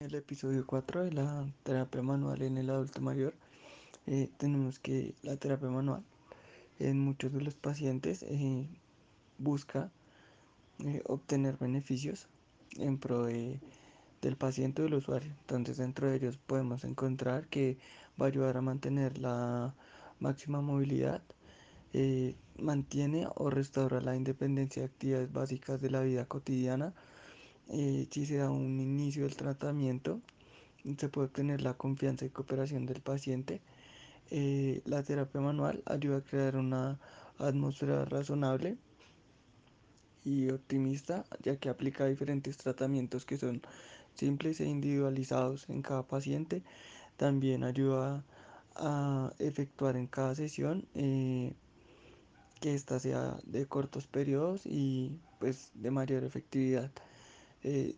El episodio 4 de la terapia manual en el adulto mayor, eh, tenemos que la terapia manual en muchos de los pacientes eh, busca eh, obtener beneficios en pro de, del paciente o del usuario. Entonces dentro de ellos podemos encontrar que va a ayudar a mantener la máxima movilidad, mantiene o restaura la independencia de actividades básicas de la vida cotidiana, si se da un inicio del tratamiento se puede obtener la confianza y cooperación del paciente. Eh, la terapia manual ayuda a crear una atmósfera razonable y optimista, ya que aplica diferentes tratamientos que son simples e individualizados en cada paciente. También ayuda a efectuar en cada sesión eh, que ésta sea de cortos periodos y pues de mayor efectividad. Eh,